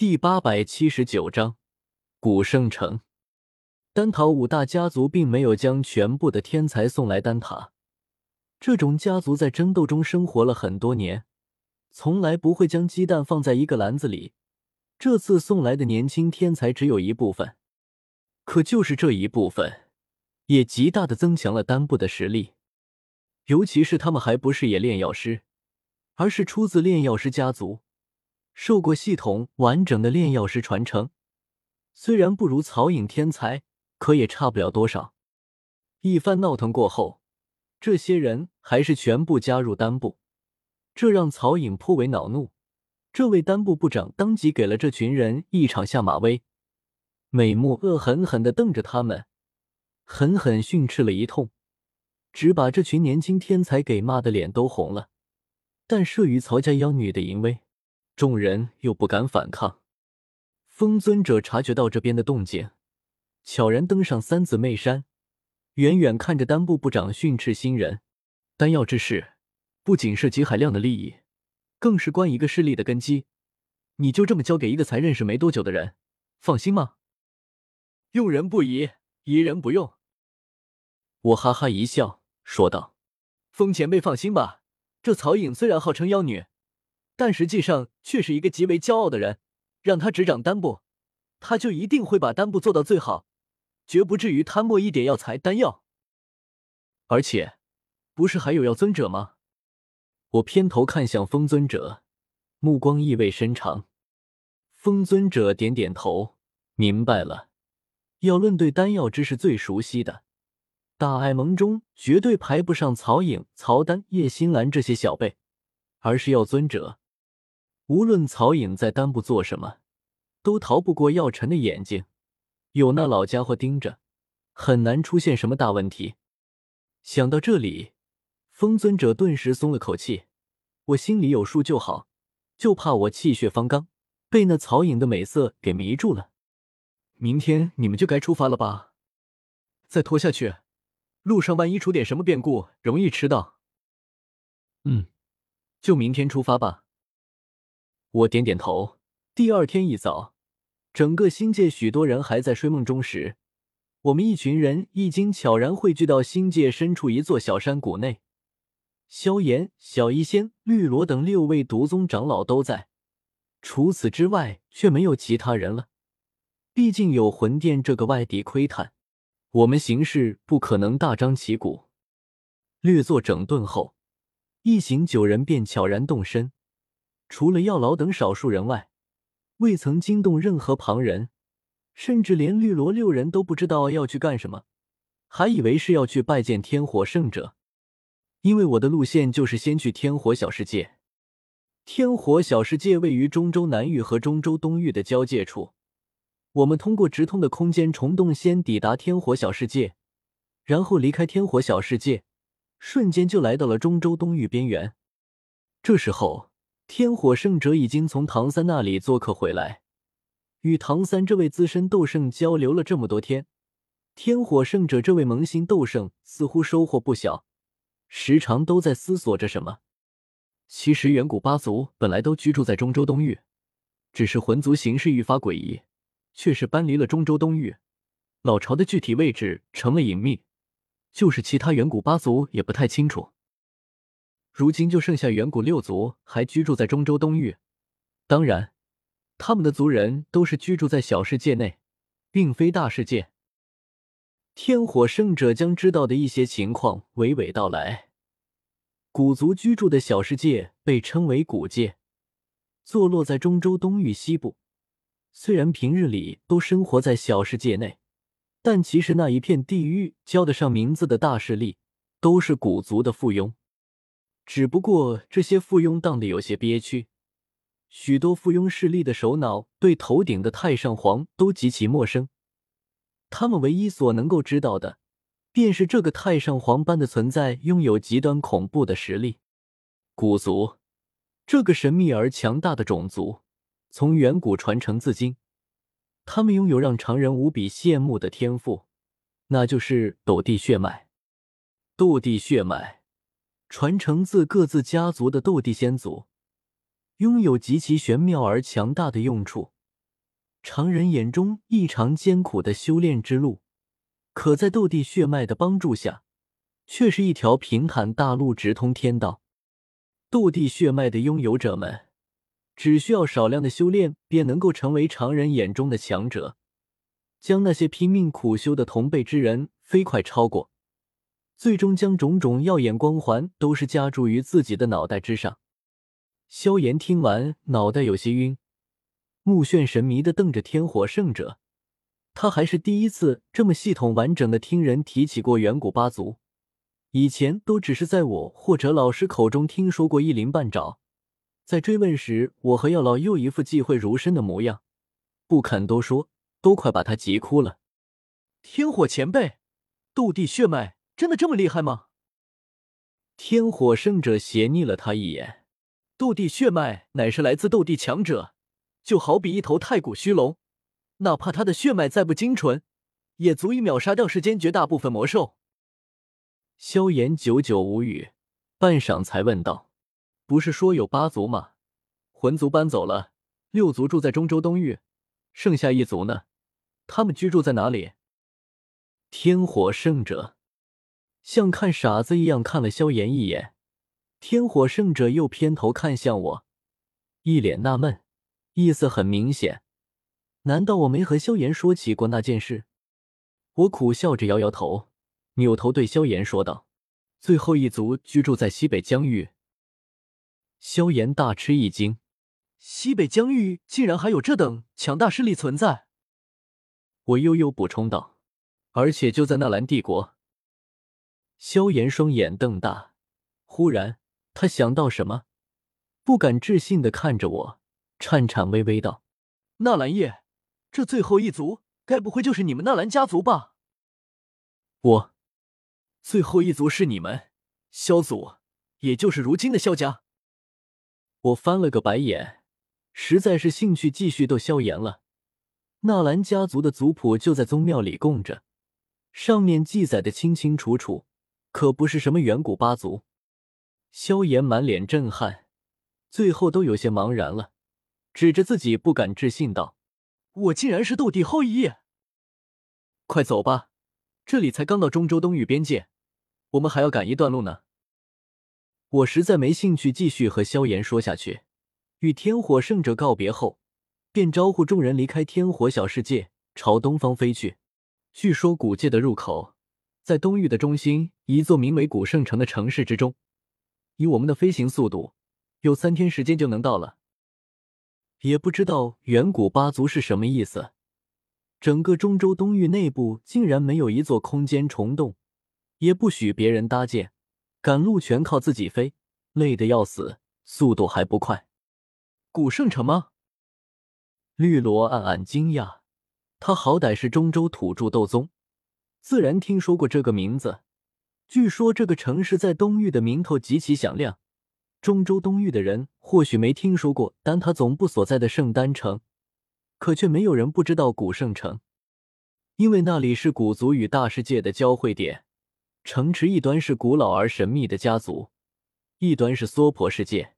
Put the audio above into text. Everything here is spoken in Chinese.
第八百七十九章古圣城。丹塔五大家族并没有将全部的天才送来丹塔，这种家族在争斗中生活了很多年，从来不会将鸡蛋放在一个篮子里。这次送来的年轻天才只有一部分，可就是这一部分，也极大的增强了丹部的实力。尤其是他们还不是冶炼药师，而是出自炼药师家族。受过系统完整的炼药师传承，虽然不如曹颖天才，可也差不了多少。一番闹腾过后，这些人还是全部加入丹部，这让曹颖颇为恼怒。这位丹部部长当即给了这群人一场下马威，美目恶狠狠地瞪着他们，狠狠训斥了一通，只把这群年轻天才给骂的脸都红了。但慑于曹家妖女的淫威。众人又不敢反抗。风尊者察觉到这边的动静，悄然登上三姊妹山，远远看着丹部部长训斥新人。丹药之事，不仅涉及海量的利益，更是关一个势力的根基。你就这么交给一个才认识没多久的人，放心吗？用人不疑，疑人不用。我哈哈一笑，说道：“风前辈放心吧，这曹颖虽然号称妖女。”但实际上却是一个极为骄傲的人，让他执掌丹部，他就一定会把丹部做到最好，绝不至于贪墨一点药材丹药。而且，不是还有药尊者吗？我偏头看向风尊者，目光意味深长。风尊者点点头，明白了。要论对丹药知识最熟悉的，大爱盟中绝对排不上曹颖、曹丹、叶心兰这些小辈，而是药尊者。无论曹颖在丹部做什么，都逃不过药尘的眼睛。有那老家伙盯着，很难出现什么大问题。想到这里，风尊者顿时松了口气。我心里有数就好，就怕我气血方刚，被那曹颖的美色给迷住了。明天你们就该出发了吧？再拖下去，路上万一出点什么变故，容易迟到。嗯，就明天出发吧。我点点头。第二天一早，整个星界许多人还在睡梦中时，我们一群人已经悄然汇聚到星界深处一座小山谷内。萧炎、小医仙、绿萝等六位毒宗长老都在，除此之外却没有其他人了。毕竟有魂殿这个外敌窥探，我们行事不可能大张旗鼓。略作整顿后，一行九人便悄然动身。除了药老等少数人外，未曾惊动任何旁人，甚至连绿萝六人都不知道要去干什么，还以为是要去拜见天火圣者。因为我的路线就是先去天火小世界。天火小世界位于中州南域和中州东域的交界处，我们通过直通的空间虫洞先抵达天火小世界，然后离开天火小世界，瞬间就来到了中州东域边缘。这时候。天火圣者已经从唐三那里做客回来，与唐三这位资深斗圣交流了这么多天，天火圣者这位萌新斗圣似乎收获不小，时常都在思索着什么。其实远古八族本来都居住在中州东域，只是魂族形势愈发诡异，却是搬离了中州东域，老巢的具体位置成了隐秘，就是其他远古八族也不太清楚。如今就剩下远古六族还居住在中州东域，当然，他们的族人都是居住在小世界内，并非大世界。天火圣者将知道的一些情况娓娓道来。古族居住的小世界被称为古界，坐落在中州东域西部。虽然平日里都生活在小世界内，但其实那一片地域叫得上名字的大势力，都是古族的附庸。只不过这些附庸当的有些憋屈，许多附庸势力的首脑对头顶的太上皇都极其陌生，他们唯一所能够知道的，便是这个太上皇般的存在拥有极端恐怖的实力。古族这个神秘而强大的种族，从远古传承至今，他们拥有让常人无比羡慕的天赋，那就是斗帝血脉。斗帝血脉。传承自各自家族的斗帝先祖，拥有极其玄妙而强大的用处。常人眼中异常艰苦的修炼之路，可在斗帝血脉的帮助下，却是一条平坦大路，直通天道。斗帝血脉的拥有者们，只需要少量的修炼，便能够成为常人眼中的强者，将那些拼命苦修的同辈之人飞快超过，最终将种种耀眼光环都是加注于自己的脑袋之上。萧炎听完，脑袋有些晕。目眩神迷的瞪着天火圣者，他还是第一次这么系统完整的听人提起过远古八族，以前都只是在我或者老师口中听说过一鳞半爪，在追问时，我和药老又一副忌讳如深的模样，不肯多说，都快把他急哭了。天火前辈，斗帝血脉真的这么厉害吗？天火圣者斜睨了他一眼，斗帝血脉乃是来自斗帝强者。就好比一头太古虚龙，哪怕他的血脉再不精纯，也足以秒杀掉世间绝大部分魔兽。萧炎久久无语，半晌才问道：“不是说有八族吗？魂族搬走了，六族住在中州东域，剩下一族呢？他们居住在哪里？”天火圣者像看傻子一样看了萧炎一眼，天火圣者又偏头看向我，一脸纳闷。意思很明显，难道我没和萧炎说起过那件事？我苦笑着摇摇头，扭头对萧炎说道：“最后一族居住在西北疆域。”萧炎大吃一惊：“西北疆域竟然还有这等强大势力存在？”我悠悠补充道：“而且就在纳兰帝国。”萧炎双眼瞪大，忽然他想到什么，不敢置信的看着我。颤颤巍巍道：“纳兰叶，这最后一族该不会就是你们纳兰家族吧？”我，最后一族是你们萧族，也就是如今的萧家。我翻了个白眼，实在是兴趣继续逗萧炎了。纳兰家族的族谱就在宗庙里供着，上面记载的清清楚楚，可不是什么远古八族。萧炎满脸震撼，最后都有些茫然了。指着自己不敢置信道：“我竟然是斗帝后裔！快走吧，这里才刚到中州东域边界，我们还要赶一段路呢。”我实在没兴趣继续和萧炎说下去，与天火圣者告别后，便招呼众人离开天火小世界，朝东方飞去。据说古界的入口在东域的中心，一座名为古圣城的城市之中。以我们的飞行速度，有三天时间就能到了。也不知道远古八族是什么意思，整个中州东域内部竟然没有一座空间虫洞，也不许别人搭建，赶路全靠自己飞，累得要死，速度还不快。古圣城吗？绿萝暗暗惊讶，他好歹是中州土著斗宗，自然听说过这个名字。据说这个城市在东域的名头极其响亮。中州东域的人或许没听说过丹塔总部所在的圣丹城，可却没有人不知道古圣城，因为那里是古族与大世界的交汇点。城池一端是古老而神秘的家族，一端是娑婆世界。